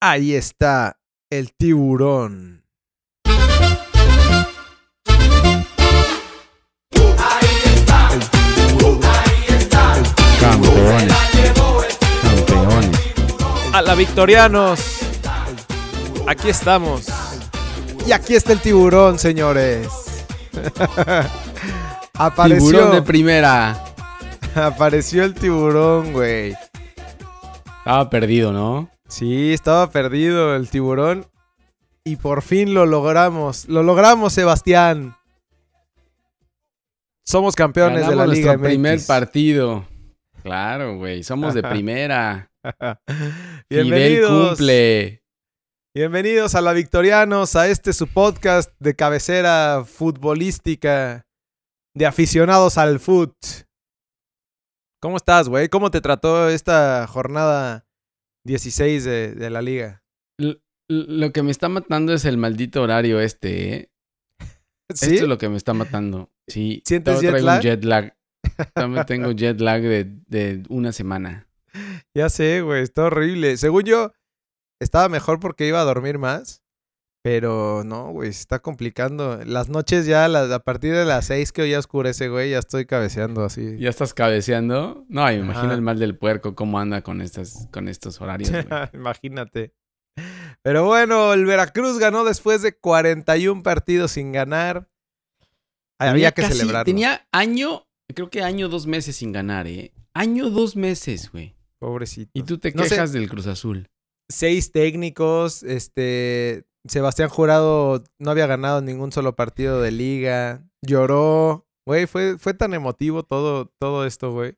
Ahí está el tiburón. Campeones. Campeones. A la Victorianos. Aquí estamos. Y aquí está el tiburón, señores. Apareció. Tiburón de primera. Apareció el tiburón, güey. Estaba perdido, ¿no? Sí, estaba perdido el tiburón. Y por fin lo logramos. Lo logramos, Sebastián. Somos campeones de la Liga nuestro primer MX. partido. Claro, güey. Somos de primera. Bienvenidos. cumple. Bienvenidos a la Victorianos, a este su podcast de cabecera futbolística de aficionados al foot. ¿Cómo estás, güey? ¿Cómo te trató esta jornada 16 de, de la liga? L- lo que me está matando es el maldito horario este, ¿eh? ¿Sí? Esto es lo que me está matando. Sí. ¿Sientes jet traigo lag? un jet lag. Todavía tengo jet lag de, de una semana. Ya sé, güey, está horrible. Según yo, estaba mejor porque iba a dormir más. Pero no, güey, se está complicando. Las noches ya, las- a partir de las 6 que hoy ya oscurece, güey, ya estoy cabeceando así. ¿Ya estás cabeceando? No, me imagino el mal del puerco cómo anda con, estas, con estos horarios, güey. Imagínate. Pero bueno, el Veracruz ganó después de 41 partidos sin ganar. Había Tenía que celebrarlo. Tenía año, creo que año, dos meses sin ganar, ¿eh? Año, dos meses, güey. Pobrecito. Y tú te No sé. quejas del Cruz Azul. Seis técnicos, este... Sebastián Jurado no había ganado ningún solo partido de liga. Lloró. Güey, fue, fue tan emotivo todo, todo esto, güey.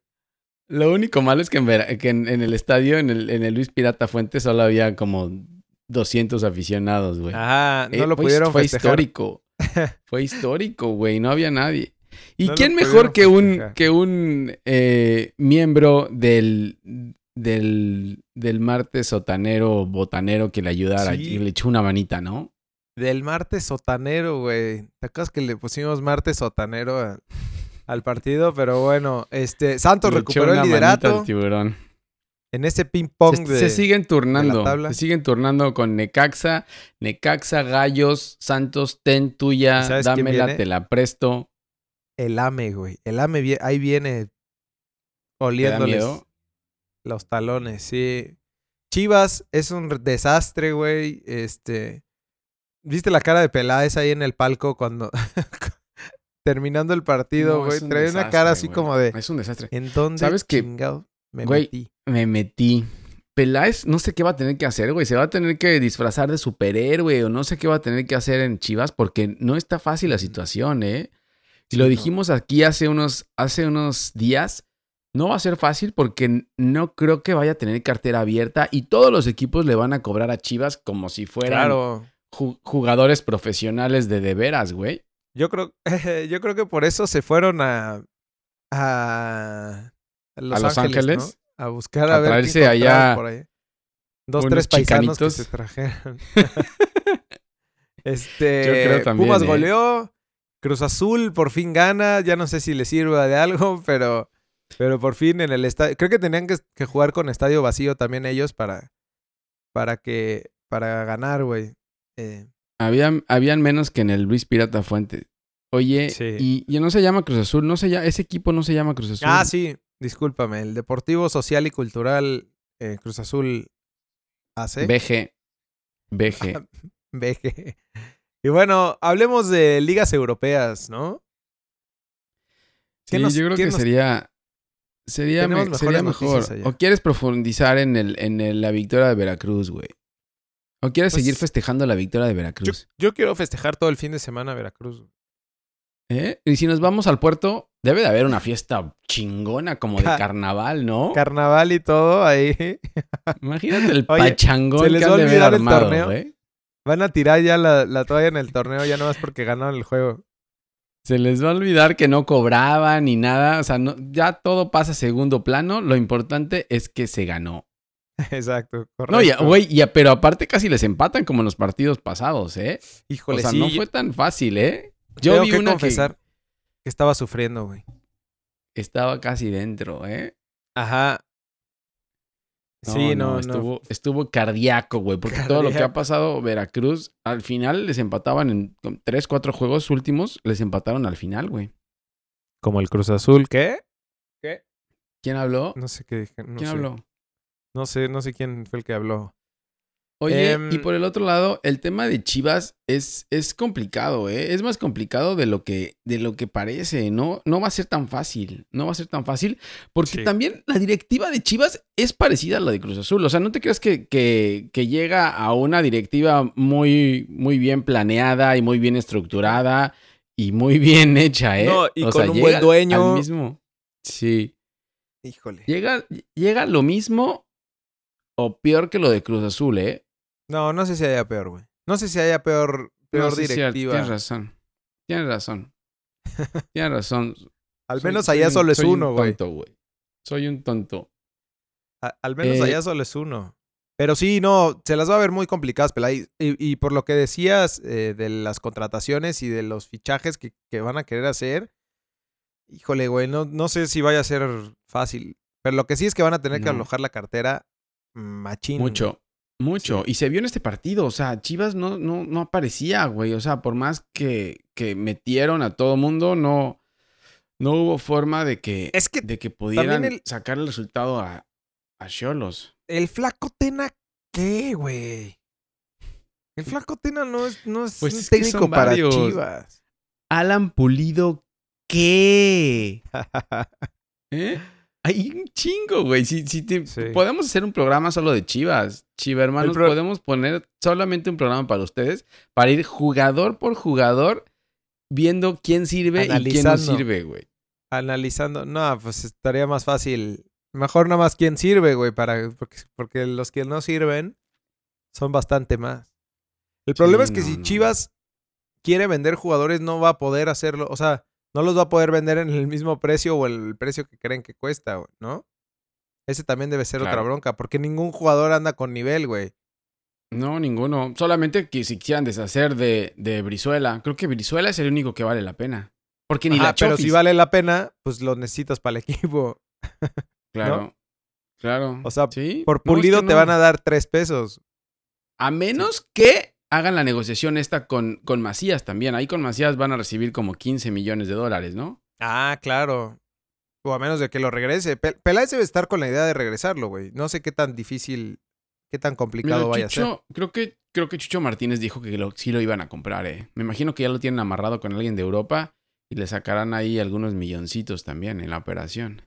Lo único malo es que en, Vera- que en, en el estadio, en el, en el Luis Pirata Fuentes, solo había como 200 aficionados, güey. Ajá, no Eh, lo fue- pudieron Fue festejar. histórico. fue histórico, güey. No había nadie. ¿Y No quién mejor que un, que un eh, miembro del, del, del martes sotanero botanero que le ayudara Sí. y le echó una manita, ¿no? Del martes sotanero, güey. ¿Te acuerdas que le pusimos martes sotanero a- al partido? Pero bueno, este Santos Le recuperó el liderato tiburón. en ese ping pong Se, de se siguen turnando. Se siguen turnando con Necaxa, Necaxa, Gallos, Santos, ten tuya, ¿Y sabes quién dámela, te la presto. el AME, güey. El AME ahí viene ¿Te da oliéndoles? Los talones, sí. Chivas es un desastre, güey. Este, ¿viste la cara de Peláez ahí en el palco cuando terminando el partido, No, güey? un Trae una cara así güey. como de Es un desastre. ¿En dónde ¿Sabes qué? me Güey, metí? Me metí. Peláez no sé qué va a tener que hacer, güey. Se va a tener que disfrazar de superhéroe o no sé qué va a tener que hacer en Chivas porque no está fácil la situación, ¿eh? Y Sí, lo no. dijimos aquí hace unos, hace unos días. No va a ser fácil porque no creo que vaya a tener cartera abierta y todos los equipos le van a cobrar a Chivas como si fueran Claro. ju- jugadores profesionales de de veras, güey. Yo creo, yo creo que por eso se fueron a, a Los, ¿A Los Ángeles. A buscar A a, traerse allá por ahí. Dos, tres paisanos que se trajeron. este, Yo creo también, Pumas ¿eh? goleó, Cruz Azul por fin gana, ya no sé si le sirva de algo, pero, pero por fin en el estadio, creo que tenían que, que jugar con estadio vacío también ellos para, para que, para ganar, güey. Eh, Habían, habían menos que en el Luis Pirata Fuente. Oye, Sí. y, y no se llama Cruz Azul, no se llama, ese equipo no se llama Cruz Azul. Ah, sí, discúlpame. El Deportivo Social y Cultural eh, Cruz Azul AC. BG. BG. BG. Y bueno, hablemos de ligas europeas, ¿no? ¿Qué Sí, nos- yo creo que nos- sería, sería, Tenemos me- mejores sería mejor. allá. O quieres profundizar en, el, en el- la victoria de Veracruz, güey. O quieres Pues- seguir festejando la victoria de Veracruz. yo quiero festejar todo el fin de semana a Veracruz. ¿Eh? Y si nos vamos al puerto, debe de haber una fiesta chingona como de Ca- carnaval, ¿no? Carnaval y todo ahí. Imagínate el Oye, pachangón ¿se les que han de haber el torneo? güey. Van a tirar ya la, la toalla en el torneo ya nomás porque ganaron el juego. Se les va a olvidar que no cobraban ni nada. O sea, no- ya todo pasa a segundo plano. Lo importante es que se ganó. Exacto, correcto. No, ya, güey, ya, pero aparte casi les empatan como en los partidos pasados, ¿eh? Híjole, o sea, sí, no yo fue tan fácil, ¿eh? Yo tengo vi que una confesar que estaba sufriendo, güey. que estaba casi dentro, ¿eh? Ajá. Sí, no, no. Estuvo, estuvo cardíaco, güey. Porque todo lo que ha pasado Veracruz, al final les empataban en tres, cuatro juegos últimos, les empataron al final, güey. Como el Cruz Azul. ¿Qué? ¿Qué? ¿Quién habló? No sé qué dije. No ¿Quién sé. habló? No sé, no sé quién fue el que habló. Oye, Em, y por el otro lado, el tema de Chivas es, es complicado, ¿eh? Es más complicado de lo que, de lo que parece. No, no va a ser tan fácil. No va a ser tan fácil. Porque Sí. también la directiva de Chivas es parecida a la de Cruz Azul. O sea, no te creas que, que, que llega a una directiva muy, muy bien planeada y muy bien estructurada y muy bien hecha, ¿eh? No, y O con sea, un buen dueño. mismo. Sí. Híjole. Llega, llega lo mismo o peor que lo de Cruz Azul, ¿eh? No, no sé si haya peor, güey. No sé si haya peor, peor No, cierto, directiva. Tienes razón. Tienes razón. Tienes razón. Al menos soy allá solo es soy un uno, güey. tonto, güey. Soy un tonto. A- Al menos Eh, allá solo es uno. Pero sí, no, se las va a ver muy complicadas, Pelay. Y, y por lo que decías eh, de las contrataciones y de los fichajes que, que van a querer hacer, híjole, güey, no, no sé si vaya a ser fácil. Pero lo que sí es que van a tener que alojar la cartera machín. Mucho. Mucho. Sí. Y se vio en este partido. O sea, Chivas no, no, no aparecía, güey. O sea, por más que, que metieron a todo mundo, no, no hubo forma de que, Es que de que pudieran el- sacar el resultado a, a Cholos. el flaco Tena, ¿qué, güey? El flaco Tena no es, no es Pues un es técnico para varios. Chivas. Alan Pulido, ¿qué? ¿Eh? Hay un chingo, güey. Si, si te- Sí. Podemos hacer un programa solo de Chivas. Chiva hermanos, pro- podemos poner solamente un programa para ustedes para ir jugador por jugador viendo quién sirve y quién no sirve, güey. Analizando, no, pues estaría más fácil. Mejor nada más quién sirve, güey, para, porque, porque los que no sirven son bastante más. El problema es que no, si no. Chivas quiere vender jugadores, no va a poder hacerlo. O sea, no los va a poder vender en el mismo precio o el precio que creen que cuesta, güey, ¿no? Ese también debe ser otra bronca, porque ningún jugador anda con nivel, güey. No, ninguno. Solamente que si quisieran deshacer de, de Brizuela. Creo que Brizuela es el único que vale la pena. Porque ni Ajá, la pero Chofis. si vale la pena, pues lo necesitas para el equipo. Claro. Claro. O sea, ¿Sí? Por No, es que pulido te van a dar tres pesos. A menos que hagan la negociación esta con, con Macías también. Ahí con Macías van a recibir como 15 millones de dólares, ¿no? Ah, claro. O a menos de que lo regrese. Pe- Peláez debe estar con la idea de regresarlo, güey. No sé qué tan difícil, qué tan complicado Mira, vaya a ser. Creo que, creo que Chucho Martínez dijo que lo- sí lo iban a comprar, eh. Me imagino que ya lo tienen amarrado con alguien de Europa y le sacarán ahí algunos milloncitos también en la operación.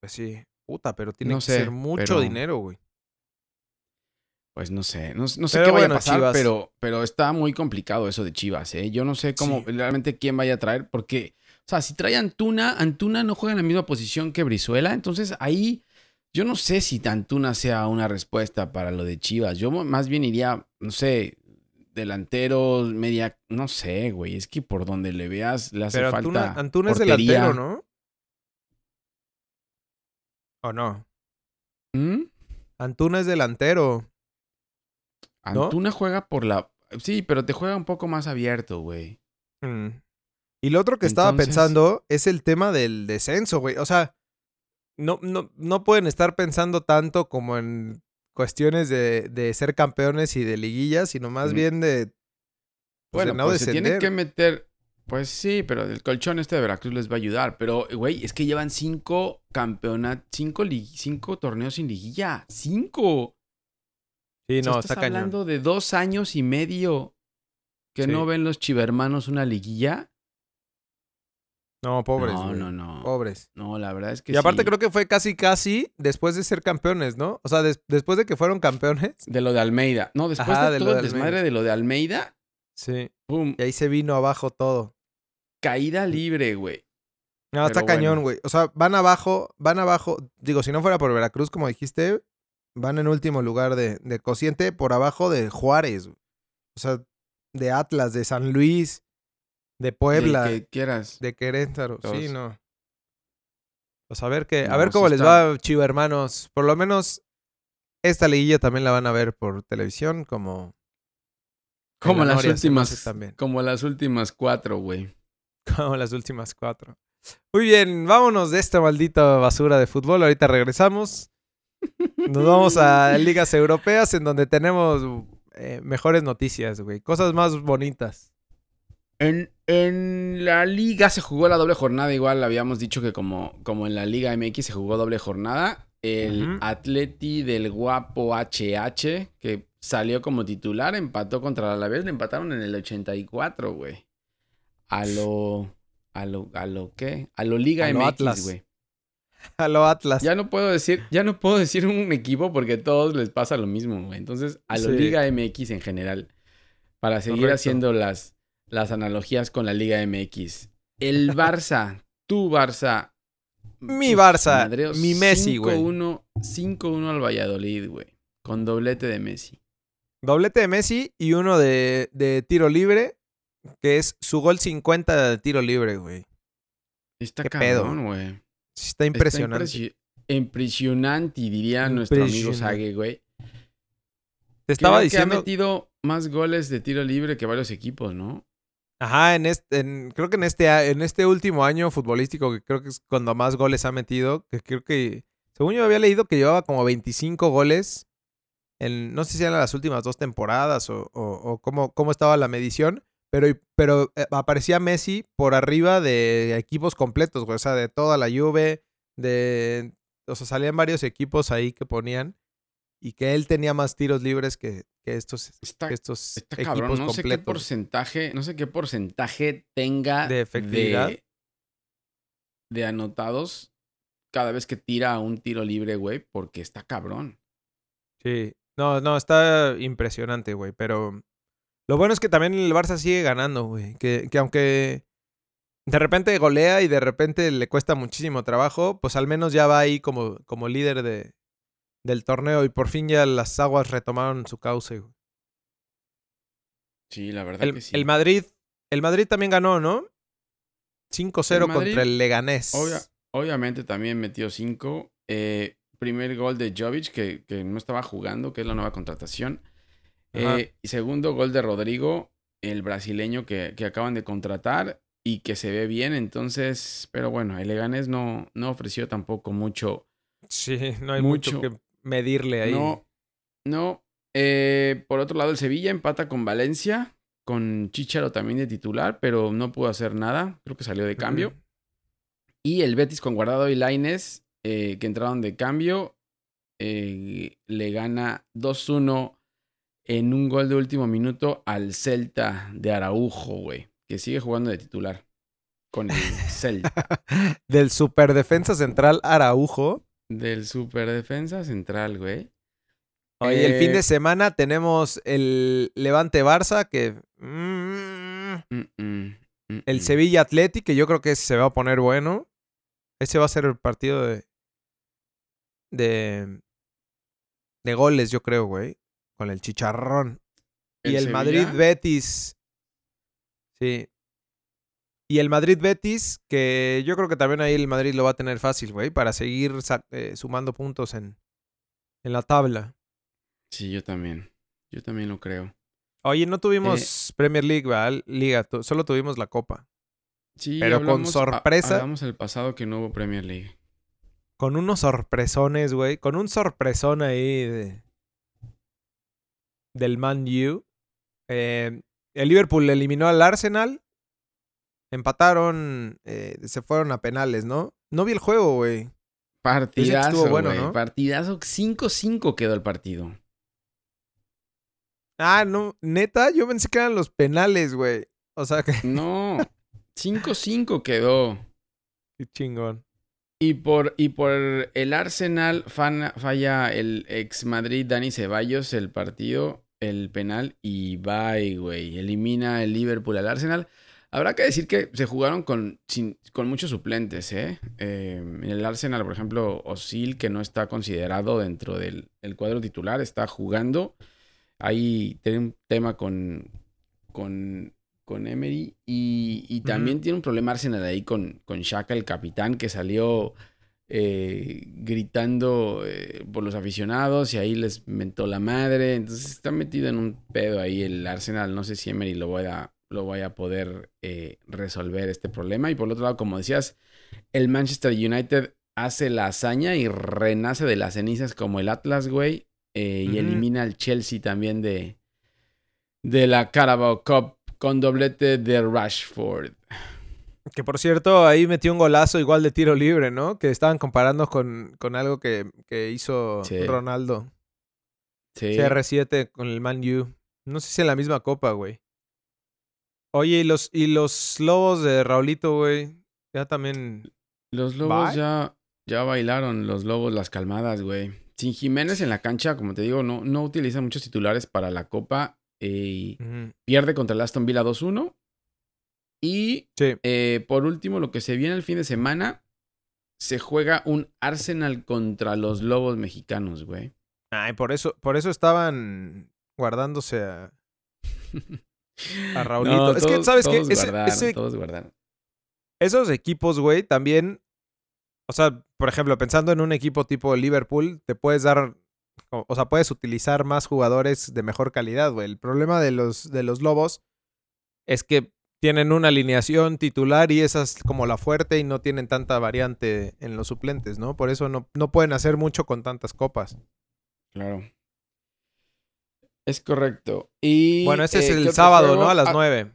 Pues sí. Puta, pero tiene No que sé, ser mucho pero- dinero, güey. Pues no sé, no, no sé Pero qué vaya bueno, a pasar, Chivas. pero, pero está muy complicado eso de Chivas, ¿eh? Yo no sé cómo Sí. realmente quién vaya a traer, porque, o sea, si trae Antuna, Antuna no juega en la misma posición que Brizuela, entonces ahí yo no sé si Antuna sea una respuesta para lo de Chivas. Yo más bien iría, no sé, delanteros, media, no sé, güey, es que por donde le veas le hace Pero falta Antuna, Antuna es delantero, ¿no? ¿O no? ¿Mm? Antuna es delantero. ¿No? Antuna juega por la... Sí, pero te juega un poco más abierto, güey. Mm. Y lo otro que estaba pensando es el tema del descenso, güey. O sea, no, no, no pueden estar pensando tanto como en cuestiones de, de ser campeones y de liguillas, sino más Mm. bien de, pues, de Bueno, no pues se tienen que meter. Pues sí, pero el colchón este de Veracruz les va a ayudar. Pero, güey, es que llevan cinco campeonatos, cinco, cinco torneos sin liguilla. ¡Cinco! Sí, O sea, no, estás está cañón. hablando de dos años y medio que Sí. no ven los chivermanos una liguilla. No, pobres, no, güey. no, no. Pobres. No, la verdad es que Y aparte sí. creo que fue casi, casi después de ser campeones, ¿no? O sea, des- después de que fueron campeones. De lo de Almeida. No, después Ajá, de de lo todo de el desmadre de lo de Almeida, Sí. pum, Y ahí se vino abajo todo. caída libre, güey. No, está cañón, güey. O sea, van abajo, van abajo. Digo, si no fuera por Veracruz, como dijiste, van en último lugar de, de cociente por abajo de Juárez. güey. O sea, de Atlas, de San Luis, de Puebla, de, que quieras. Sí, Todos. no. Pues a ver qué, a No, ver cómo les está- va, Chiva hermanos. Por lo menos esta liguilla también la van a ver por televisión, como Como la las últimas. también. Como las últimas cuatro, güey. como las últimas cuatro. Muy bien, vámonos de esta maldita basura de fútbol. Ahorita regresamos. Nos vamos a ligas europeas en donde tenemos eh, mejores noticias, güey. Cosas más bonitas. En, en, la liga se jugó la doble jornada, igual habíamos dicho que como, como en la liga MX se jugó doble jornada. El Atleti del guapo HH, que salió como titular, empató contra la Alavés, le empataron en el 84, güey. A lo... ¿A lo, a lo qué? A lo Liga MX, güey. A lo Atlas. Ya no puedo decir, ya no puedo decir un equipo porque a todos les pasa lo mismo, güey. Entonces, a lo Liga MX en general. Para seguir haciendo las, las analogías con la Liga MX. El Barça, tu Barça. Mi Barça, mi Messi, güey. 5-1 al Valladolid, güey. Con doblete de Messi. Doblete de Messi y uno de, de tiro libre, que es su gol 50 de tiro libre, güey. Está cabrón, güey. Está impresionante. impresionante, diría nuestro amigo Sage, güey. Te estaba diciendo. Que ha metido más goles de tiro libre que varios equipos, ¿no? Ajá, en este, creo que en este, en este último año futbolístico, que creo que es cuando más goles ha metido, que creo que, según yo había leído que llevaba como 25 goles, en, no sé si eran las últimas dos temporadas o, o, cómo, cómo, estaba la medición, pero, pero eh, aparecía Messi por arriba de equipos completos, güey. O sea, de toda la Juve, de... O sea, salían varios equipos ahí que ponían. Y que él tenía más tiros libres que, que estos, está, estos está cabrón. no sé qué porcentaje, no sé qué porcentaje tenga de efectividad. De, anotados cada vez que tira un tiro libre, güey, porque está cabrón. Sí. No, no, está impresionante, güey. Pero lo bueno es que también el Barça sigue ganando, güey. Que, que aunque de repente golea y de repente le cuesta muchísimo trabajo, pues al menos ya va ahí como, como líder de, del torneo y por fin ya las aguas retomaron su cauce. Güey. Sí, la verdad el, que sí. El Madrid, el Madrid también ganó, ¿no? 5-0 contra el Leganés. obviamente también metió 5. Eh, primer gol de Jovic, que, que no estaba jugando, que es la nueva contratación. Eh, y segundo gol de Rodrigo, el brasileño que, acaban de contratar y que se ve bien. Entonces, pero bueno, el Leganés no, no ofreció tampoco mucho. Sí, no hay mucho, que medirle ahí. No, no. Eh, por otro lado, el Sevilla empata con Valencia, con Chicharo también de titular, pero no pudo hacer nada. Creo que salió de cambio. Y el Betis con Guardado y Laines, eh, que entraron de cambio, le gana 2-1 en un gol de último minuto al Celta de Araujo, güey. Que sigue jugando de titular. Con el Celta. Del superdefensa central Araujo. Del superdefensa central, güey. Oye, el fin de eh, semana tenemos el Levante Barça, que. Mm, mm, mm, el Sevilla Atleti, que yo creo que se va a poner bueno. Ese va a ser el partido de. De. De goles, yo creo, güey con el chicharrón. y el Madrid Betis. Sí. Y el Madrid Betis, que yo creo que también ahí el Madrid lo va a tener fácil, güey, para seguir eh, sumando puntos en, en la tabla. Sí, yo también. Yo también lo creo. Oye, no tuvimos eh, Premier League, ¿verdad? Liga, solo tuvimos la Copa. Sí, pero con sorpresa. Hablamos el pasado que no hubo Premier League. Con unos sorpresones, güey. Con un sorpresón ahí de, del Man U. Eh, el Liverpool eliminó al Arsenal. Empataron, eh, se fueron a penales, ¿no? No vi el juego, güey. Partidazo, bueno, ¿no? Partidazo 5-5 quedó el partido. Ah, no, neta, yo pensé que eran los penales, güey. O sea que. No, 5-5 quedó. Qué chingón. Y por, y por el Arsenal falla el ex Madrid Dani Ceballos el partido, el penal y bye, güey. Elimina el Liverpool al Arsenal. Habrá que decir que se jugaron con, con muchos suplentes, ¿eh? ¿eh? En el Arsenal, por ejemplo, Osil, que no está considerado dentro del cuadro titular, está jugando. Ahí tiene un tema con, con con Emery. Y, también tiene un problema Arsenal ahí con, con Shaka, el capitán, que salió eh, gritando eh, por los aficionados y ahí les mentó la madre. Entonces está metido en un pedo ahí el Arsenal. No sé si Emery lo vaya, lo vaya a poder eh, resolver este problema. Y por otro lado, como decías, el Manchester United hace la hazaña y renace de las cenizas como el Atlas, güey. eh, y elimina al Chelsea también de, de la Carabao Cup con doblete de Rashford. Que por cierto, ahí metió un golazo igual de tiro libre, ¿no? Que estaban comparando con, con algo que, que hizo Sí. Ronaldo. Sí. CR7 con el Man U. No sé si en la misma copa, güey. Oye, ¿y los, y los lobos de Raulito, güey? Ya también. Los lobos Bye. ya, ya bailaron, los lobos, las calmadas, güey. Sin Jiménez en la cancha, como te digo, no, no utiliza muchos titulares para la copa. eh, y Ujú. pierde contra el Aston Villa 2-1. Y Sí. eh, por último, lo que se viene el fin de semana, se juega un Arsenal contra los lobos mexicanos, güey. Ay, por eso, por eso estaban guardándose a, a Raulito. No, es que, ¿sabes qué? todos Ese- guardaron, ese- todos guardaron. esos equipos, güey, también. O sea, por ejemplo, pensando en un equipo tipo Liverpool, te puedes dar. O, o sea, puedes utilizar más jugadores de mejor calidad, güey. El problema de los, de los Lobos es que tienen una alineación titular y esa es como la fuerte y no tienen tanta variante en los suplentes, ¿no? Por eso no, no pueden hacer mucho con tantas copas. Claro. Es correcto. Y, Bueno, ese es eh, ¿qué el sábado, juego? ¿no? A las Ah, nueve.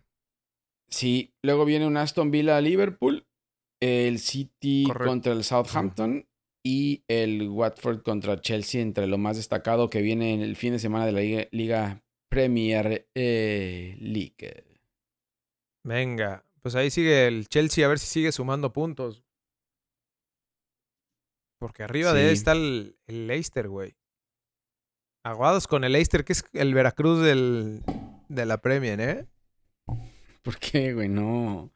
Sí, luego viene un Aston Villa Liverpool, el City Correcto. contra el Southampton y el Watford contra Chelsea, entre lo más destacado que viene en el fin de semana de la Liga, Liga Premier eh, League. Venga, pues ahí sigue el Chelsea a ver si sigue sumando puntos. Porque arriba de él está el, el Leicester, güey. Aguados con el Leicester, que es el Veracruz del, de la Premier, ¿eh? ¿Por qué, güey? No.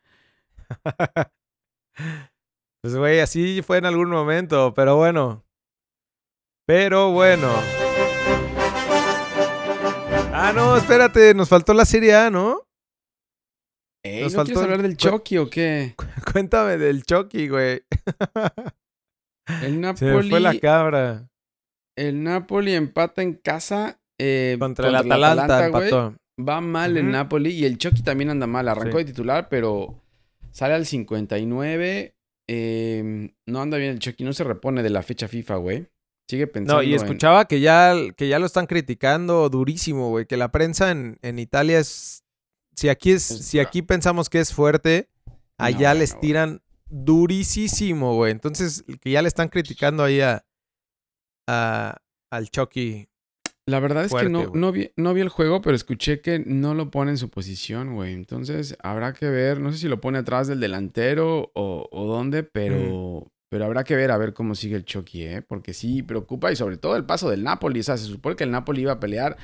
Pues, güey, así fue en algún momento, pero bueno. Pero bueno. Ah, no, espérate, nos faltó la Serie A, ¿no? Ey, Nos ¿No quieres faltó el- hablar del Chucky o qué? Cuéntame del Chucky, güey. El Napoli, fue la cabra. el Napoli empata en casa eh, Contra, el Atalanta, güey. empató. Va mal el. Napoli y el Chucky también anda mal. Arrancó Sí. de titular, pero sale al 59. eh, no anda bien el Chucky, no se repone de la fecha FIFA, güey. Sigue pensando. No, y en- escuchaba que ya, que ya lo están criticando durísimo, güey. Que la prensa en, en Italia es. Si aquí es, Es- si aquí pensamos que es fuerte, allá No, les tiran durísimo, güey. Entonces, que ya le están criticando ahí a, a- al Chucky. La verdad es fuerte, que no, no, vi, no vi el juego, pero escuché que no lo pone en su posición, güey. Entonces habrá que ver. No sé si lo pone atrás del delantero o, o dónde, pero, pero habrá que ver a ver cómo sigue el Chucky, ¿eh? Porque sí preocupa y sobre todo el paso del Napoli. O sea, se supone que el Napoli iba a pelear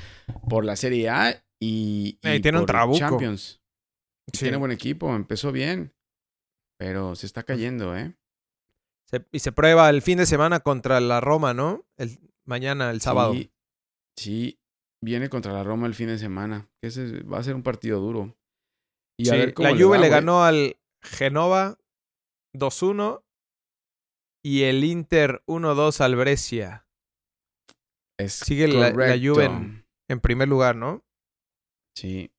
por la Serie A y, y Eh, tiene un trabuco. Champions. Sí. Tiene buen equipo, empezó bien, pero se está cayendo, ¿eh? Se- y se prueba el fin de semana contra la Roma, ¿no? El, mañana, el sábado. Sí, sí, viene contra la Roma el fin de semana. Ese va a ser un partido duro. Y a Sí, ver cómo la le Juve va, le ganó al Genova 2-1 y el Inter 1-2 al Brescia. Es sigue la- la. Juve en- En primer lugar, ¿no? Sí.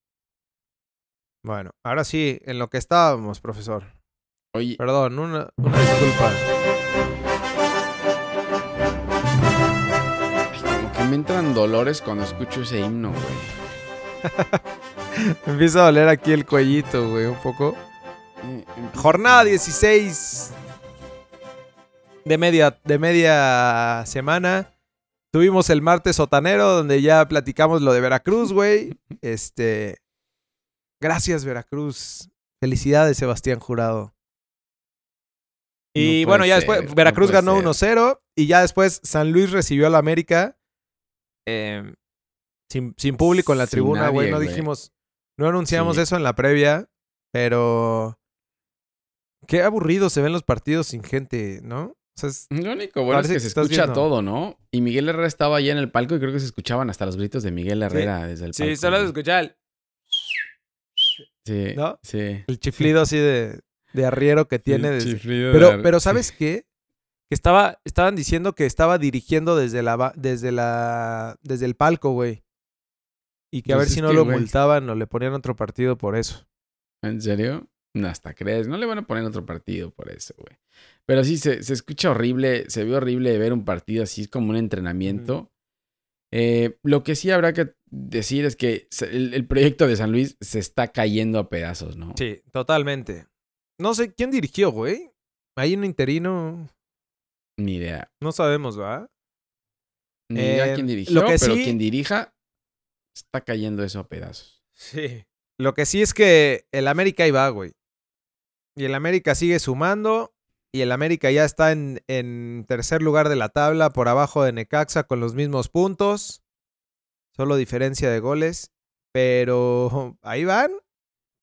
Bueno, ahora sí, en lo que estábamos, profesor. Oye, Perdón, una, una disculpa. ay, como que me entran dolores cuando escucho ese himno, güey. Empieza a doler aquí el cuellito, güey, un poco. Eh, empieza Jornada como- 16 de media, de media semana. Tuvimos el martes sotanero, donde ya platicamos lo de Veracruz, güey. Este. Gracias, Veracruz. Felicidades, Sebastián Jurado. Y No bueno, ya ser, después Veracruz ganó ser. 1-0 y ya después San Luis recibió al América eh, sin, sin público en la Sin tribuna, güey. No dijimos, no anunciamos Sí. eso en la previa, pero qué aburrido se ven los partidos sin gente, ¿no? O sea, es- Lo único bueno es que se escucha viendo. todo, ¿no? Y Miguel Herrera estaba allá en el palco y creo que se escuchaban hasta los gritos de Miguel Herrera desde el palco. güey. escucha el, Sí, ¿no? sí. el chiflido así de, de arriero que tiene. El desde- chiflido de Pero, pero sí. ¿sabes qué? Que estaba, estaban diciendo que estaba dirigiendo desde la, desde la, desde el palco, güey. Y que a Pues ver si no que, lo güey. multaban o le ponían otro partido por eso. ¿En serio? No, hasta crees. No le van a poner otro partido por eso, güey. Pero sí, se, se escucha horrible. Se ve horrible ver un partido así. Es como un entrenamiento. Eh, lo que sí habrá que decir es que el, el, proyecto de San Luis se está cayendo a pedazos, ¿no? Sí, totalmente. No sé quién dirigió, güey. Hay un interino. Ni idea. No sabemos, ¿va? Ni idea quién dirigió, lo que pero quien dirija está cayendo eso a pedazos. Sí. Lo que sí es que el América ahí va, güey. Y el América sigue sumando. Y el América ya está en, en, tercer lugar de la tabla, por abajo de Necaxa, con los mismos puntos. Solo diferencia de goles. Pero ahí van.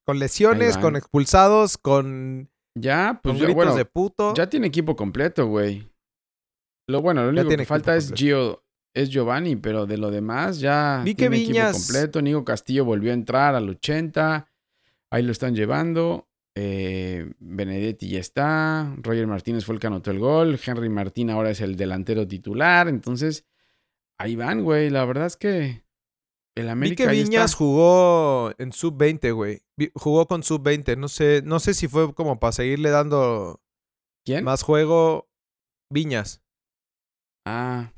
Con lesiones, con expulsados, con. Ya, pues con gritos de puto. Ya tiene equipo completo, güey. Lo bueno, lo único que falta es Gio, es Giovanni, pero de lo demás ya Vi que Viñas... equipo completo. Nico Castillo volvió a entrar al 80. Ahí lo están llevando. Eh, Benedetti ya está. Roger Martínez fue el que anotó el gol. Henry Martín ahora es el delantero titular. Entonces, ahí van, güey. La verdad es que el América. Vi que Viñas jugó en sub-20, güey. Jugó con sub-20. No sé, no sé si fue como para seguirle dando ¿Quién? más juego. Viñas. Ah.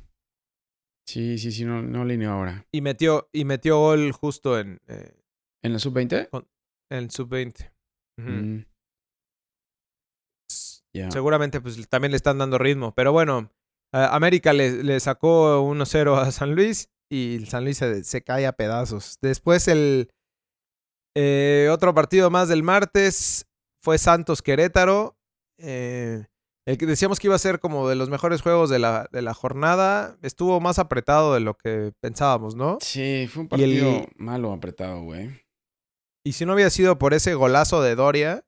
Sí, sí, sí, no, no alineó ahora. Y metió, y metió gol justo en. Eh, ¿En la sub-20? En el sub-20. Uh -huh. mm. yeah. Seguramente pues también le están dando ritmo. Pero bueno, uh, América le, le sacó 1-0 a San Luis y San Luis se, se cae a pedazos. Después el eh, otro partido más del martes fue Santos Querétaro. Eh, el que decíamos que iba a ser como de los mejores juegos de la, de la jornada. Estuvo más apretado de lo que pensábamos, ¿no? Sí, fue un partido el... malo apretado, güey. Y si no había sido por ese golazo de Doria.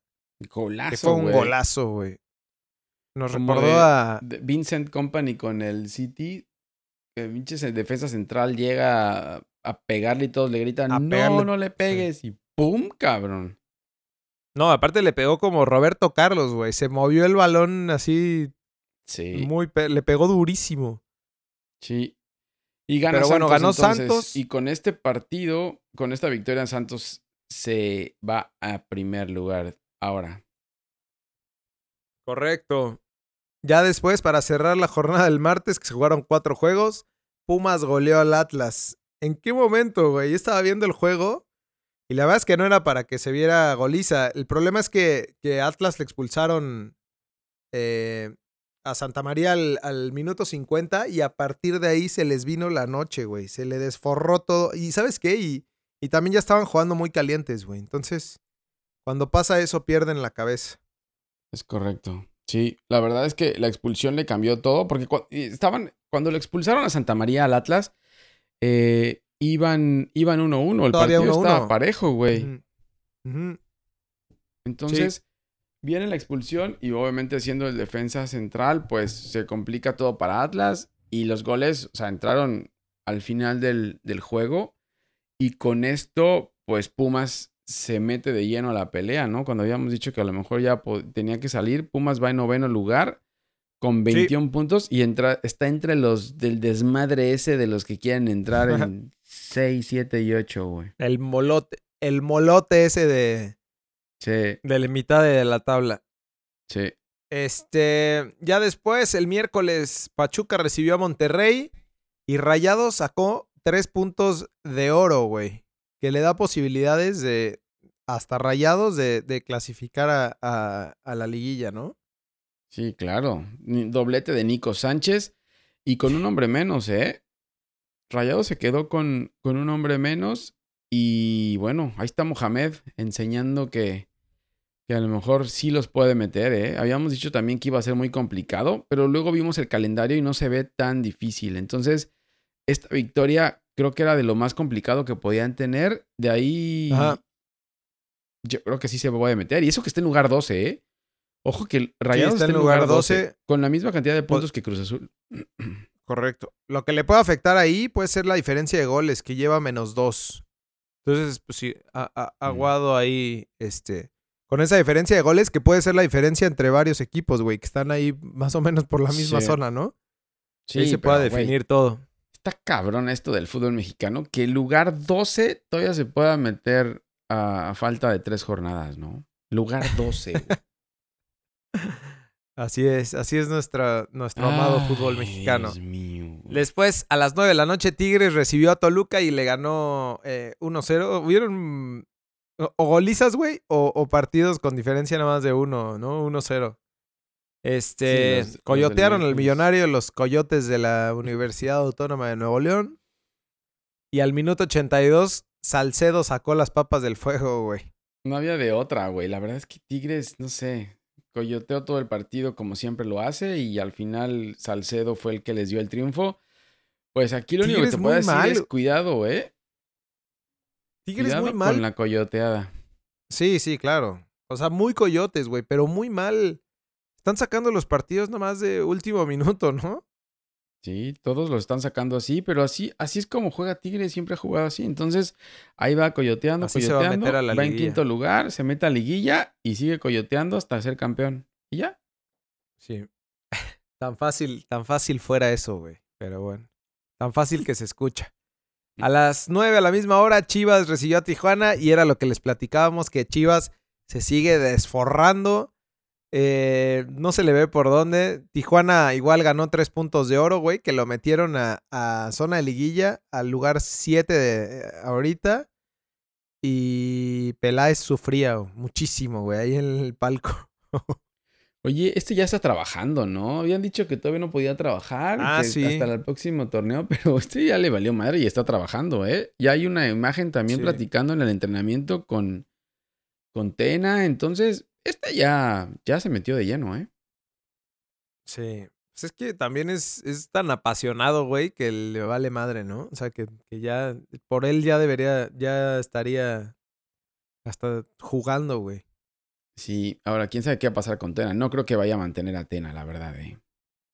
Golazo, que fue un golazo, güey. Nos Como recordó de- a. de Vincent Company con el City. Que pinches el defensa central llega a, a pegarle y todos le gritan: A No, pegarle". no le pegues. Y ¡pum! Cabrón. No, aparte le pegó como Roberto Carlos, güey. Se movió el balón así Sí. muy. pe- Le pegó durísimo. Sí. Y gana Pero bueno, Santos, ganó entonces, Santos. Y con este partido, con esta victoria, Santos se va a primer lugar ahora. Correcto. Ya después, para cerrar la jornada del martes, que se jugaron cuatro juegos, Pumas goleó al Atlas. ¿En qué momento, güey? Yo estaba viendo el juego y la verdad es que no era para que se viera goliza. El problema es que, que Atlas le expulsaron eh, a Santa María al, al minuto 50 y a partir de ahí se les vino la noche, güey. Se le desforró todo. ¿Y sabes qué? Y, y también ya estaban jugando muy calientes, güey. Entonces, cuando pasa eso, pierden la cabeza. Es correcto. Sí, la verdad es que la expulsión le cambió todo, porque cu- estaban, cuando lo expulsaron a Santa María al Atlas, eh, iban iban 1-1, el Todavía partido 1-1. estaba parejo, güey. Entonces, viene la expulsión y obviamente siendo el defensa central, pues se complica todo para Atlas y los goles, o sea, entraron al final del, del juego y con esto, pues Pumas se mete de lleno a la pelea, ¿no? Cuando habíamos dicho que a lo mejor ya tenía que salir, Pumas va en noveno lugar con 21 puntos y entra, está entre los del desmadre ese de los que quieren entrar en 6, 7 y 8, güey. El molote, el molote ese de, Sí, de la mitad de la tabla. sí. Este, ya después, el miércoles, Pachuca recibió a Monterrey y Rayado sacó tres puntos de oro, güey. Que le da posibilidades de, hasta Rayados, de, clasificar a, la liguilla, ¿no? Sí, claro. Doblete de Nico Sánchez y con un hombre menos, ¿eh? Rayado se quedó con, con un hombre menos y bueno, ahí está Mohamed enseñando que, que a lo mejor sí los puede meter, ¿eh? Habíamos dicho también que iba a ser muy complicado, pero luego vimos el calendario y no se ve tan difícil. Entonces, esta victoria creo que era de lo más complicado que podían tener. De ahí Ajá. yo creo que sí se puede meter. Y eso que está en lugar 12, ¿eh? Ojo que Rayados está está, en lugar lugar 12, 12. con la misma cantidad de puntos que Cruz Azul. Correcto. Lo que le puede afectar ahí puede ser la diferencia de goles, que lleva menos dos. Entonces, pues sí, a- a- aguado ahí, este, con esa diferencia de goles, que puede ser la diferencia entre varios equipos, güey, que están ahí más o menos por la misma Sí. zona, ¿no? Sí, ahí se puede definir todo. Está cabrón esto del fútbol mexicano, que el lugar 12 todavía se pueda meter a, a falta de tres jornadas, ¿no? Lugar 12. Así es, así es nuestra, nuestro amado fútbol Ay, mexicano. Dios mío. Después, a las 9 de la noche, Tigres recibió a Toluca y le ganó eh, 1-0. Hubieron o, o golizas, güey, o, o partidos con diferencia nada más de uno, ¿no? 1-0. Este, Sí, los- los del coyotearon al millonario los coyotes de la Universidad Autónoma de Nuevo León. Y al minuto 82, Salcedo sacó las papas del fuego, güey. No había de otra, güey. La verdad es que Tigres, no sé, coyoteó todo el partido como siempre lo hace y al final Salcedo fue el que les dio el triunfo. Pues aquí lo único que te puedo decir mal. es cuidado, ¿eh? Tigres Cuidado muy mal. con la coyoteada. Sí, sí, claro. O sea, muy coyotes, güey, pero muy mal. Están sacando los partidos nomás de último minuto, ¿no? Sí, todos lo están sacando así, pero así, así es como juega Tigres, siempre ha jugado así. Entonces, ahí va coyoteando, Así se va a meter a la va en quinto lugar, se mete a liguilla y sigue coyoteando hasta ser campeón. Y ya. Sí. Tan fácil, tan fácil fuera eso, güey. Pero bueno. Tan fácil que se escucha. A las 9 a la misma hora, Chivas recibió a Tijuana y era lo que les platicábamos, que Chivas se sigue desforrando. Eh, no se le ve por dónde. Tijuana igual ganó tres puntos de oro, güey, que lo metieron a, a zona de liguilla, al lugar 7 de eh, ahorita. Y Peláez sufría muchísimo, güey, ahí en el palco. Oye, este ya está trabajando, ¿no? Habían dicho que todavía no podía trabajar, Ah, que sí. hasta el próximo torneo, pero este ya le valió madre y está trabajando, ¿eh? Ya hay una imagen también Sí. platicando en el entrenamiento con, con Tena, entonces, este ya, ya se metió de lleno, ¿eh? Sí. Pues es que también es, es tan apasionado, güey, que le vale madre, ¿no? O sea, que, que ya, por él ya debería, ya estaría hasta jugando, güey. Sí, ahora, quién sabe qué va a pasar con Tena. No creo que vaya a mantener a Tena, la verdad, ¿eh?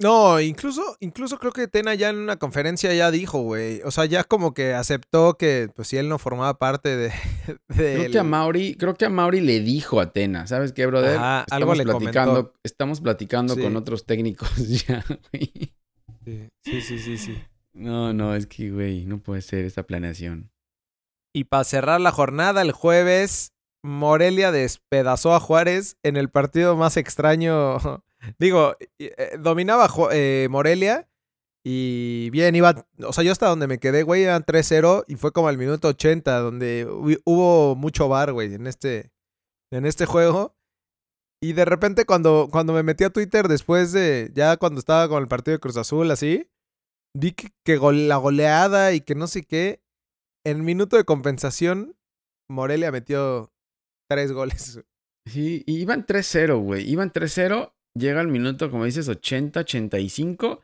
No, incluso, incluso creo que Tena ya en una conferencia ya dijo, güey. O sea, ya como que aceptó que, pues, si él no formaba parte de. Creo que a Mauri, creo que a Mauri le dijo a Tena, ¿sabes qué, brother? Ajá, algo le platicando, estamos platicando Sí. con otros técnicos ya, güey. Sí, sí, sí, sí, sí. No, no, es que, güey, no puede ser esta planeación. Y para cerrar la jornada, el jueves, Morelia despedazó a Juárez en el partido más extraño. Digo, eh, dominaba eh, Morelia y bien, iba. O sea, yo hasta donde me quedé, güey, eran 3-0 y fue como al minuto 80, donde hu- hubo mucho bar, güey, en este, en este juego. Y de repente, cuando, cuando me metí a Twitter después de. Ya cuando estaba con el partido de Cruz Azul, así. Vi que, que la goleada y que no sé qué. En minuto de compensación, Morelia metió tres goles. Sí, y iban 3-0, güey. Iban 3-0, llega el minuto, como dices, 80-85.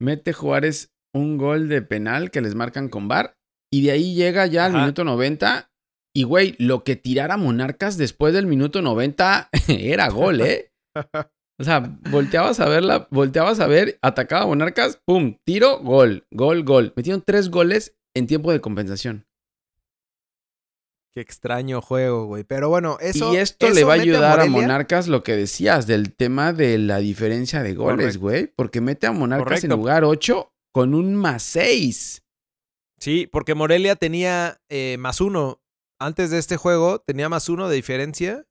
Mete Juárez un gol de penal que les marcan con bar. Y de ahí llega ya al Ajá. minuto 90. Y, güey, lo que tirara Monarcas después del minuto 90 era gol, ¿eh? O sea, volteabas a verla, volteabas a ver, atacaba a Monarcas, pum, tiro, gol, gol, gol. Metieron tres goles en tiempo de compensación. Qué extraño juego, güey. Pero bueno, eso. y esto le eso va a ayudar a, Monarcas lo que decías del tema de la diferencia de goles, Correcto. güey. Porque mete a Monarcas en lugar 8 con un más 6. Sí, porque Morelia tenía eh, más uno. Antes de este juego tenía más uno de diferencia.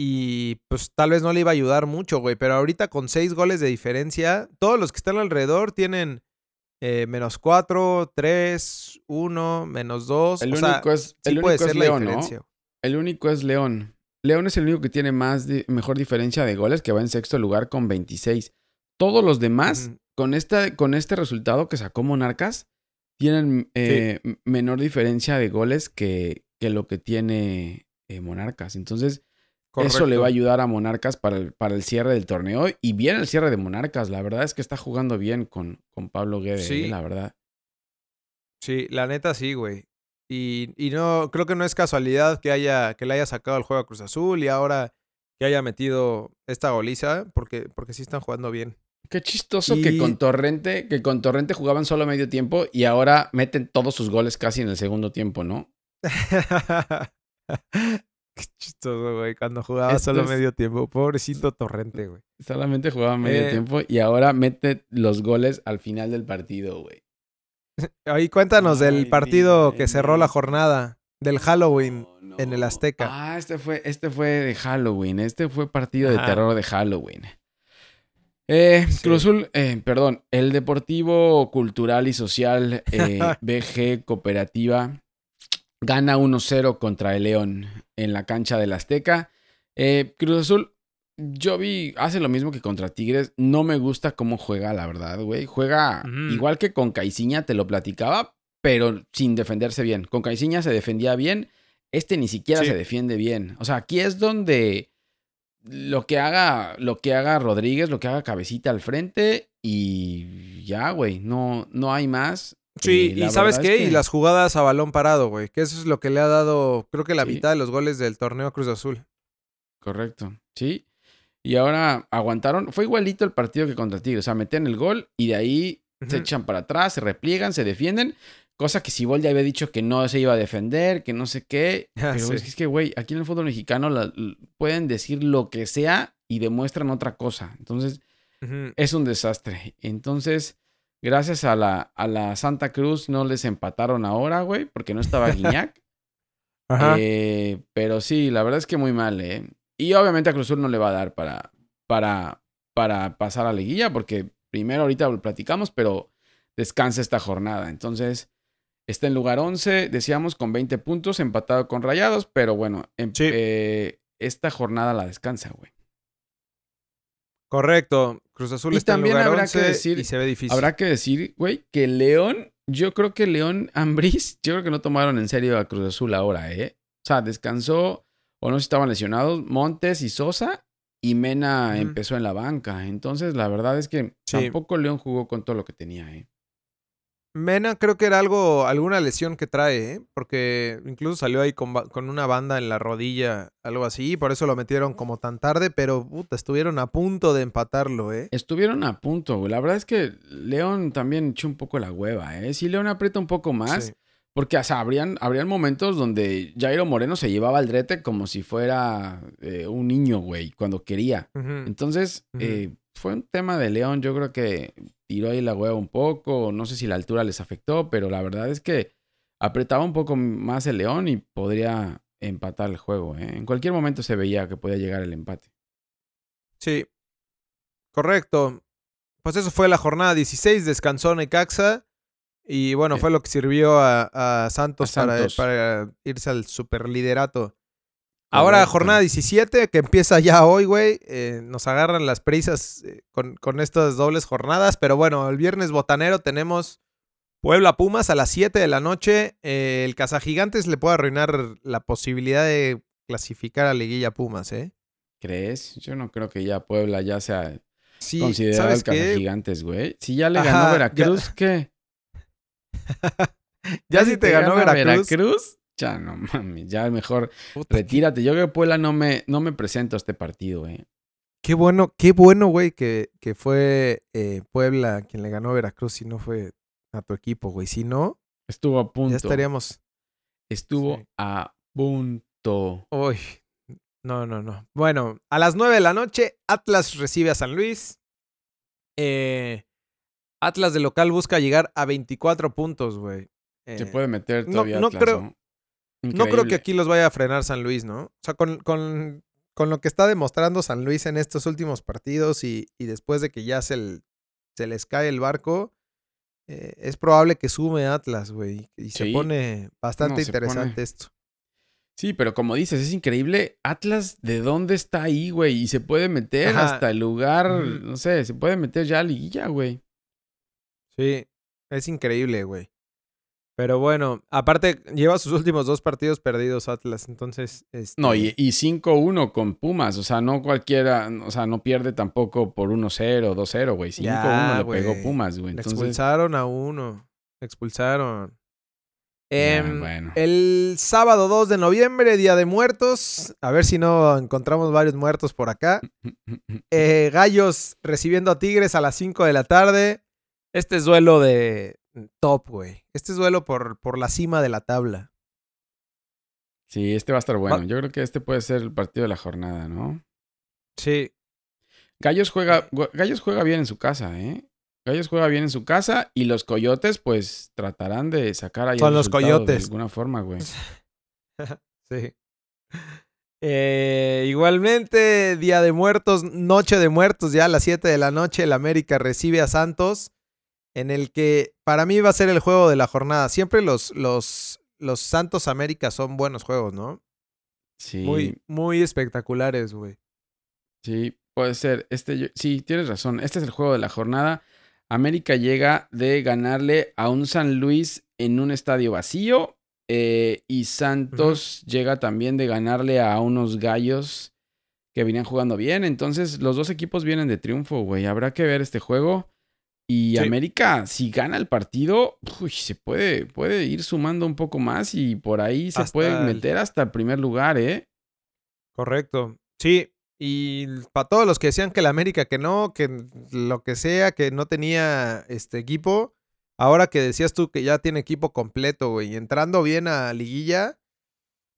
Y pues tal vez no le iba a ayudar mucho, güey. Pero ahorita con seis goles de diferencia, todos los que están alrededor tienen eh, menos cuatro, tres, uno, menos dos. El o sea, único es, sí el puede único es ser la León, ¿no? diferencia. El único es León. León es el único que tiene más di- mejor diferencia de goles, que va en sexto lugar con 26. Todos los demás, Ujú. con, esta, con este resultado que sacó Monarcas, tienen eh, m- menor diferencia de goles que, que lo que tiene eh, Monarcas. Entonces, eso le va a ayudar a Monarcas para el, para el cierre del torneo. Y bien el cierre de Monarcas. La verdad es que está jugando bien con, con Pablo Guede, Sí. eh, la verdad. Sí, la neta sí, güey. Y, y no, creo que no es casualidad que haya, que le haya sacado el juego a Cruz Azul y ahora que haya metido esta goliza, porque, porque sí están jugando bien. Qué chistoso que con Torrente, que con Torrente jugaban solo medio tiempo y ahora meten todos sus goles casi en el segundo tiempo, ¿no? Qué chistoso, güey, cuando jugaba Esto solo es- medio tiempo. Pobrecito Torrente, güey. Solamente jugaban medio Eh. tiempo y ahora mete los goles al final del partido, güey. Ahí cuéntanos Ay, del partido mira, que cerró la jornada. del Halloween en el Azteca. Ah, este fue, este fue de Halloween. Este fue partido de terror de Halloween. Eh, Sí. Cruz Azul, eh, perdón, el Deportivo Cultural y Social eh, BG Cooperativa gana 1-0 contra el León en la cancha del Azteca. Eh, Cruz Azul, yo vi, hace lo mismo que contra Tigres. No me gusta cómo juega, la verdad, güey. Juega igual que con Caiciña, te lo platicaba, pero sin defenderse bien. Con Caiciña se defendía bien. Este ni siquiera Sí. se defiende bien. O sea, aquí es donde lo que haga, lo que haga Rodríguez, lo que haga Cabecita al frente y ya, güey, no, no hay más. Sí, y ¿sabes qué? es que- Y las jugadas a balón parado, güey. Que eso es lo que le ha dado, creo que la Sí. mitad de los goles del torneo Cruz Azul. Correcto, sí. Y ahora aguantaron. Fue igualito el partido que contra Tigres. O sea, meten el gol y de ahí se echan para atrás, se repliegan, se defienden. Cosa que Siboldi había dicho que no se iba a defender, que no sé qué. Ah, Pero sí. es que, güey, aquí en el fútbol mexicano la- pueden decir lo que sea y demuestran otra cosa. Entonces, es un desastre. Entonces, gracias a la, a la Santa Cruz no les empataron ahora, güey, porque no estaba Guiñac. Ajá. Eh, pero sí, la verdad es que muy mal, ¿eh? Y obviamente a Cruz Azul no le va a dar para, para, para pasar a liguilla, porque primero ahorita lo platicamos, pero descansa esta jornada. Entonces, está en lugar 11, decíamos, con 20 puntos, empatado con Rayados, pero bueno, em- Sí. eh, esta jornada la descansa, güey. Correcto. Cruz Azul Y está en también lugar habrá 11 que decir- y se ve difícil. Habrá que decir, güey, que León, yo creo que León Ambriz, yo creo que no tomaron en serio a Cruz Azul ahora, ¿eh? O sea, descansó, o no estaban lesionados, Montes y Sosa, y Mena empezó en la banca. Entonces, la verdad es que Sí. tampoco León jugó con todo lo que tenía, ¿eh? Mena creo que era algo, alguna lesión que trae, ¿eh? Porque incluso salió ahí con, una banda en la rodilla, algo así, y por eso lo metieron como tan tarde, pero puta, estuvieron a punto de empatarlo, ¿eh? Estuvieron a punto, güey. La verdad es que León también echó un poco la hueva, ¿eh? Si León aprieta un poco más, Sí. Porque, o sea, habrían, habrían momentos donde Jairo Moreno se llevaba al drete como si fuera eh, un niño, güey, cuando quería. Entonces, eh, fue un tema de León. Yo creo que tiró ahí la hueva un poco. No sé si la altura les afectó, pero la verdad es que apretaba un poco más el León y podría empatar el juego. ¿eh? En cualquier momento se veía que podía llegar el empate. Sí. Correcto. Pues eso fue la jornada 16, descansó Necaxa. Y bueno, Sí. fue lo que sirvió a, a Santos, A para-. Para, irse al superliderato. Ahora, Correcto. jornada 17, que empieza ya hoy, güey. eh, nos agarran las prisas eh, con, con estas dobles jornadas. Pero bueno, el viernes botanero tenemos Puebla Pumas a las 7 de la noche. Eh, el Cazagigantes le puede arruinar la posibilidad de clasificar a Liguilla Pumas, ¿eh? ¿Crees? Yo no creo que ya Puebla ya sea Sí, considerado ¿sabes el qué? Gigantes, güey. Si ya le Ajá, ganó ya- Veracruz, ¿qué? Ya si te ganó gana Veracruz. Ya no mames, ya mejor puta, retírate. Yo que Puebla no me, no me presento a este partido, eh. Qué bueno, qué bueno, güey, que, que fue eh, Puebla quien le ganó a Veracruz y no fue a tu equipo, güey. Si no, Estuvo a punto. ya estaríamos. Estuvo Sí. a punto. Uy, no, no, no. Bueno, a las 9 de la noche, Atlas recibe a San Luis. Eh, Atlas de local busca llegar a 24 puntos, güey. Se puede meter no- todavía no Atlas, creo- ¿no? No creo que aquí los vaya a frenar San Luis, ¿no? O sea, con, con, con lo que está demostrando San Luis en estos últimos partidos y, y después de que ya se, se les cae el barco, eh, es probable que sume Atlas, güey. Y se Sí. pone bastante No, interesante pone. esto. Sí, pero como dices, es increíble. Atlas, ¿de dónde está ahí, güey? Y se puede meter Ajá. hasta el lugar, no sé, se puede meter ya a liguilla, güey. Sí, es increíble, güey. Pero bueno, aparte lleva sus últimos dos partidos perdidos Atlas, entonces... No, este, y, y 5-1 con Pumas, o sea, no cualquiera, o sea, no pierde tampoco por 1-0, 2-0, güey. 5-1 Ya, le pegó. Pumas, güey. Le Entonces, expulsaron a uno. Le expulsaron. Em, bueno. El sábado 2 de noviembre, Día de Muertos. A ver si no encontramos varios muertos por acá. Eh, Gallos recibiendo a Tigres a las 5 de la tarde. Este es duelo de top, güey. Este es duelo por, por la cima de la tabla. Sí, este va a estar bueno. Yo creo que este puede ser el partido de la jornada, ¿no? Sí. Gallos juega, Gu- Gallos juega bien en su casa, ¿eh? Gallos juega bien en su casa y los Coyotes, pues, tratarán de sacar ahí Son los Coyotes. de alguna forma, güey. sí. Eh, igualmente, Día de Muertos, Noche de Muertos, ya a las 7 de la noche, el América recibe a Santos, en el que para mí va a ser el juego de la jornada. Siempre los, los, los Santos América son buenos juegos, ¿no? Sí. Muy, muy espectaculares, güey. Sí, puede ser. Este, sí, tienes razón. Este es el juego de la jornada. América llega de ganarle a un San Luis en un estadio vacío. eh, y Santos llega también de ganarle a unos gallos que venían jugando bien. Entonces, los dos equipos vienen de triunfo, güey. Habrá que ver este juego. Y Sí. América, si gana el partido, uy, se puede, puede ir sumando un poco más y por ahí se Hasta puede el- meter hasta el primer lugar, ¿eh? Correcto. Sí, y para todos los que decían que el América que no, que lo que sea, que no tenía este equipo, ahora que decías tú que ya tiene equipo completo, güey, y entrando bien a liguilla,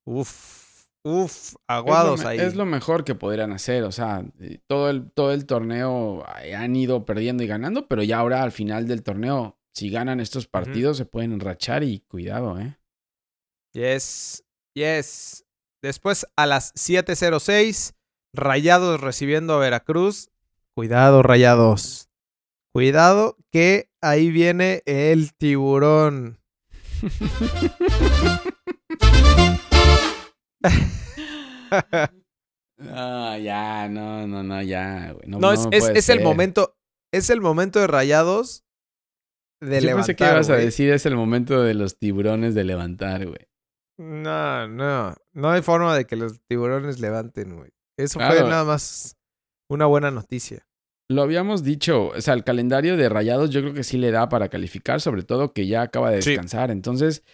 uff, uff, aguados es ahí. Es lo mejor que podrían hacer. O sea, eh, todo el, todo el torneo eh, han ido perdiendo y ganando, pero ya ahora al final del torneo, si ganan estos partidos, se pueden enrachar y cuidado, ¿eh? Yes, yes. Después a las 7:06, Rayados recibiendo a Veracruz. Cuidado, Rayados. Cuidado que ahí viene el tiburón. Ah, ya, no, no, no, ya, güey. No, No, no es, el momento. Es el momento de Rayados de Yo levantar. pensé que ibas a decir es el momento de los tiburones de levantar, güey. No, no. No hay forma de que los tiburones levanten, güey. Eso fue nada más una buena noticia. Lo habíamos dicho, o sea, el calendario de Rayados yo creo que sí le da para calificar, sobre todo que ya acaba de Sí. descansar. Entonces,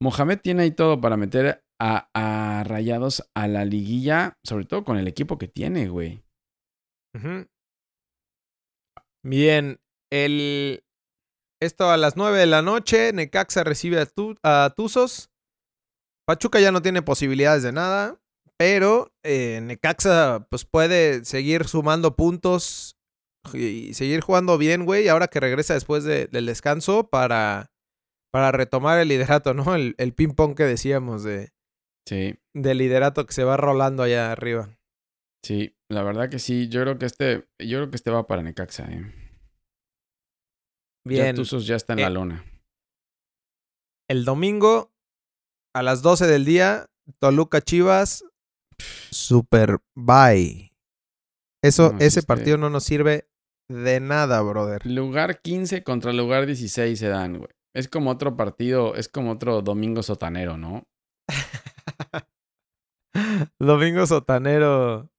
Mohamed tiene ahí todo para meter a, Rayados a la liguilla, sobre todo con el equipo que tiene, güey. Bien, el... esto a las 9 de la noche, Necaxa recibe a Tuzos. Pachuca ya no tiene posibilidades de nada, pero eh, Necaxa pues puede seguir sumando puntos y seguir jugando bien, güey, ahora que regresa después de- del descanso para, para retomar el liderato, ¿no? El, el ping-pong que decíamos de, Sí, del liderato que se va rolando allá arriba. sí, la verdad que sí. Yo creo que este, yo creo que este va para Necaxa, eh. Ya Bien. Tuzos ya está en la Eh, lona. El domingo a las 12 del día, Toluca Chivas, super bye. Eso, No, ese partido no nos sirve de nada, brother. Lugar 15 contra lugar 16 se dan, güey. Es como otro partido, es como otro domingo sotanero, ¿no? Domingo sotanero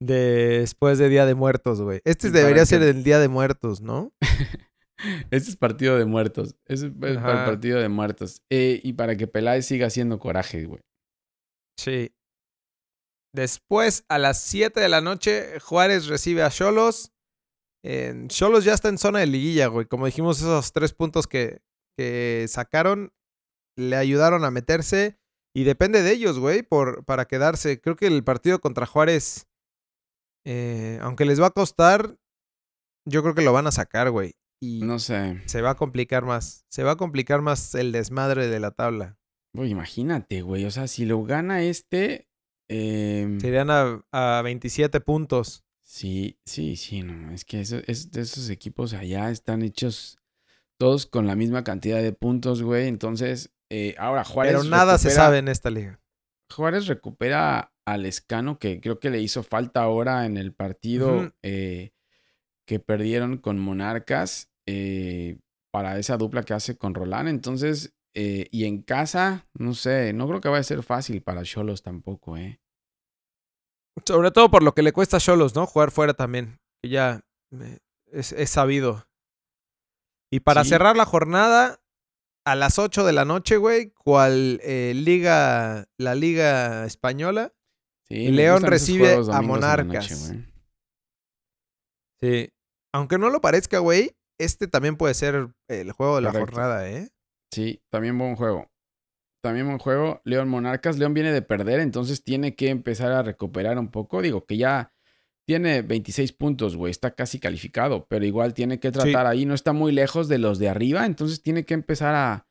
después de Día de Muertos, güey. Este debería ser el Día de Muertos, ¿no? Este es partido de muertos. Este es para el partido de muertos. Eh, y para que Peláez siga haciendo coraje, güey. Sí. Después, a las 7 de la noche, Juárez recibe a Cholos. Cholos ya está en zona de liguilla, güey. Como dijimos, esos tres puntos que, que sacaron le ayudaron a meterse. Y depende de ellos, güey, por, para quedarse. Creo que el partido contra Juárez, eh, aunque les va a costar, yo creo que lo van a sacar, güey. Y No sé. se va a complicar más. Se va a complicar más el desmadre de la tabla. Imagínate, güey. O sea, si lo gana este. eh, Serían a, a 27 puntos. Sí, sí, sí, no. Es que eso, es, de esos equipos allá están hechos todos con la misma cantidad de puntos, güey. Entonces, eh, ahora Juárez. Pero nada se sabe en esta liga. Juárez recupera al Escano, que creo que le hizo falta ahora en el partido eh, que perdieron con Monarcas eh, para esa dupla que hace con Roland. Entonces, y en casa, no sé, no creo que vaya a ser fácil para Cholos tampoco, ¿eh? Sobre todo por lo que le cuesta a Cholos, ¿no? Jugar fuera también. Ya es, es sabido. Y para Sí. cerrar la jornada, a las 8 de la noche, güey, cual eh, liga, la liga española. Sí, León recibe a noche, Monarcas. Sí. Aunque no lo parezca, güey, este también puede ser el juego de la Correcto. jornada, ¿eh? Sí, también buen juego. También buen juego. León Monarcas. León viene de perder, entonces tiene que empezar a recuperar un poco. Digo que ya tiene 26 puntos, güey. Está casi calificado, pero igual tiene que tratar ahí. No está muy lejos de los de arriba, entonces tiene que empezar a,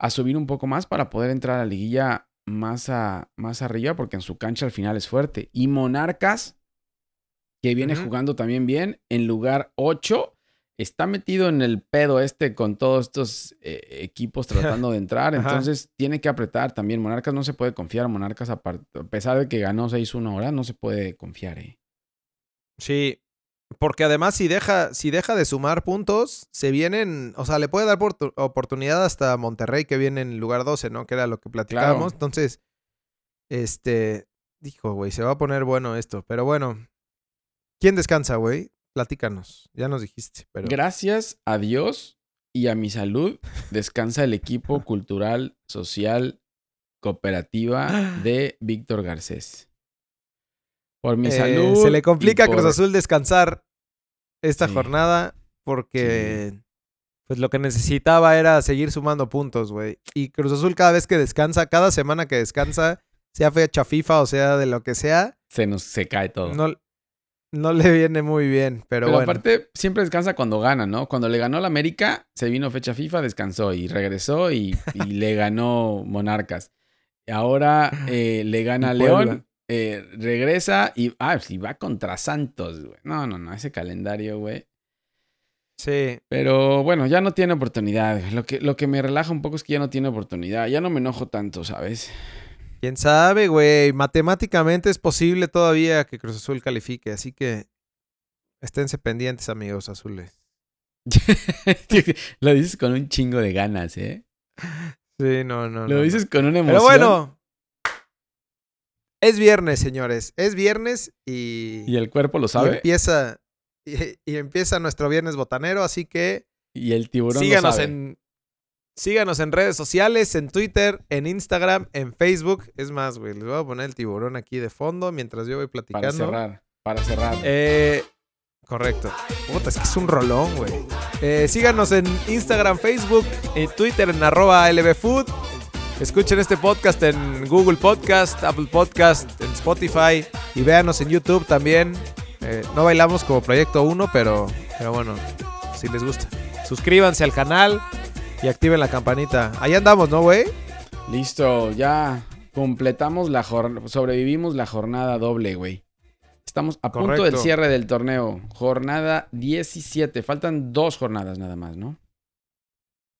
a subir un poco más para poder entrar a la liguilla más, a, más arriba porque en su cancha al final es fuerte. Y Monarcas, que viene jugando también bien, en lugar 8, está metido en el pedo este con todos estos eh, equipos tratando de entrar. Entonces tiene que apretar también. Monarcas no se puede confiar. Monarcas, a, a pesar de que ganó 6-1 ahora, no se puede confiar. Eh. Sí. Porque además, si deja, si deja de sumar puntos, se vienen. O sea, le puede dar portu- oportunidad hasta Monterrey, que viene en lugar 12, ¿no? Que era lo que platicábamos. Claro. Entonces, este. Dijo, güey, se va a poner bueno esto. Pero bueno. ¿Quién descansa, güey? Platícanos. Ya nos dijiste. Pero... Gracias a Dios y a mi salud, descansa el equipo cultural, social, cooperativa de Víctor Garcés. Por mi Eh, salud. se le complica a Cruz Azul descansar esta Sí. jornada porque pues lo que necesitaba era seguir sumando puntos, güey. Y Cruz Azul cada vez que descansa, cada semana que descansa, sea fecha FIFA o sea de lo que sea, Se nos se cae todo. no, no le viene muy bien. Pero, Pero bueno, aparte, siempre descansa cuando gana, ¿no? Cuando le ganó la América, se vino fecha FIFA, descansó y regresó y, y le ganó Monarcas. Ahora eh, le gana. León, eh, regresa y, ah, sí, va contra Santos, güey. No, no, no, ese calendario, güey. sí. Pero bueno, ya no tiene oportunidad. Lo que, lo que me relaja un poco es que ya no tiene oportunidad. Ya no me enojo tanto, ¿sabes? Quién sabe, güey. Matemáticamente es posible todavía que Cruz Azul califique, así que esténse pendientes, amigos azules. Lo dices con un chingo de ganas, ¿eh? Sí, no, no. Lo no, dices con una emoción. Pero bueno. Es viernes, señores. Es viernes y, Y el cuerpo lo y sabe. empieza y, y empieza nuestro viernes botanero, así que Y el tiburón síganos lo sabe. en síganos en redes sociales, en Twitter, en Instagram, en Facebook. Es más, güey, les voy a poner el tiburón aquí de fondo mientras yo voy platicando. Para cerrar. Para cerrar. Eh, correcto. Puta, es que es un rolón, güey. Eh, síganos en Instagram, Facebook, en Twitter en arroba lbfood. Escuchen este podcast en Google Podcast, Apple Podcast, en Spotify y véanos en YouTube también. Eh, no bailamos como Proyecto 1, pero, pero bueno, si les gusta. Suscríbanse al canal y activen la campanita. Ahí andamos, ¿no, güey? Listo, ya completamos la jornada. Sobrevivimos la jornada doble, güey. Estamos a punto del cierre del torneo. Jornada 17. Faltan dos jornadas nada más, ¿no?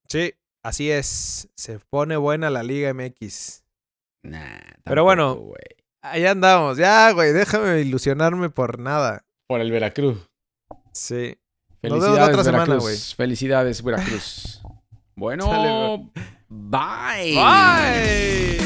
Sí, Así es, se pone buena la Liga MX. Nah, Pero bueno, wey. ahí andamos. Ya, güey, déjame ilusionarme por nada. Por el Veracruz. Sí. Felicidades, Nos otra Veracruz. semana. Felicidades, Veracruz. bueno, bye. Bye. bye.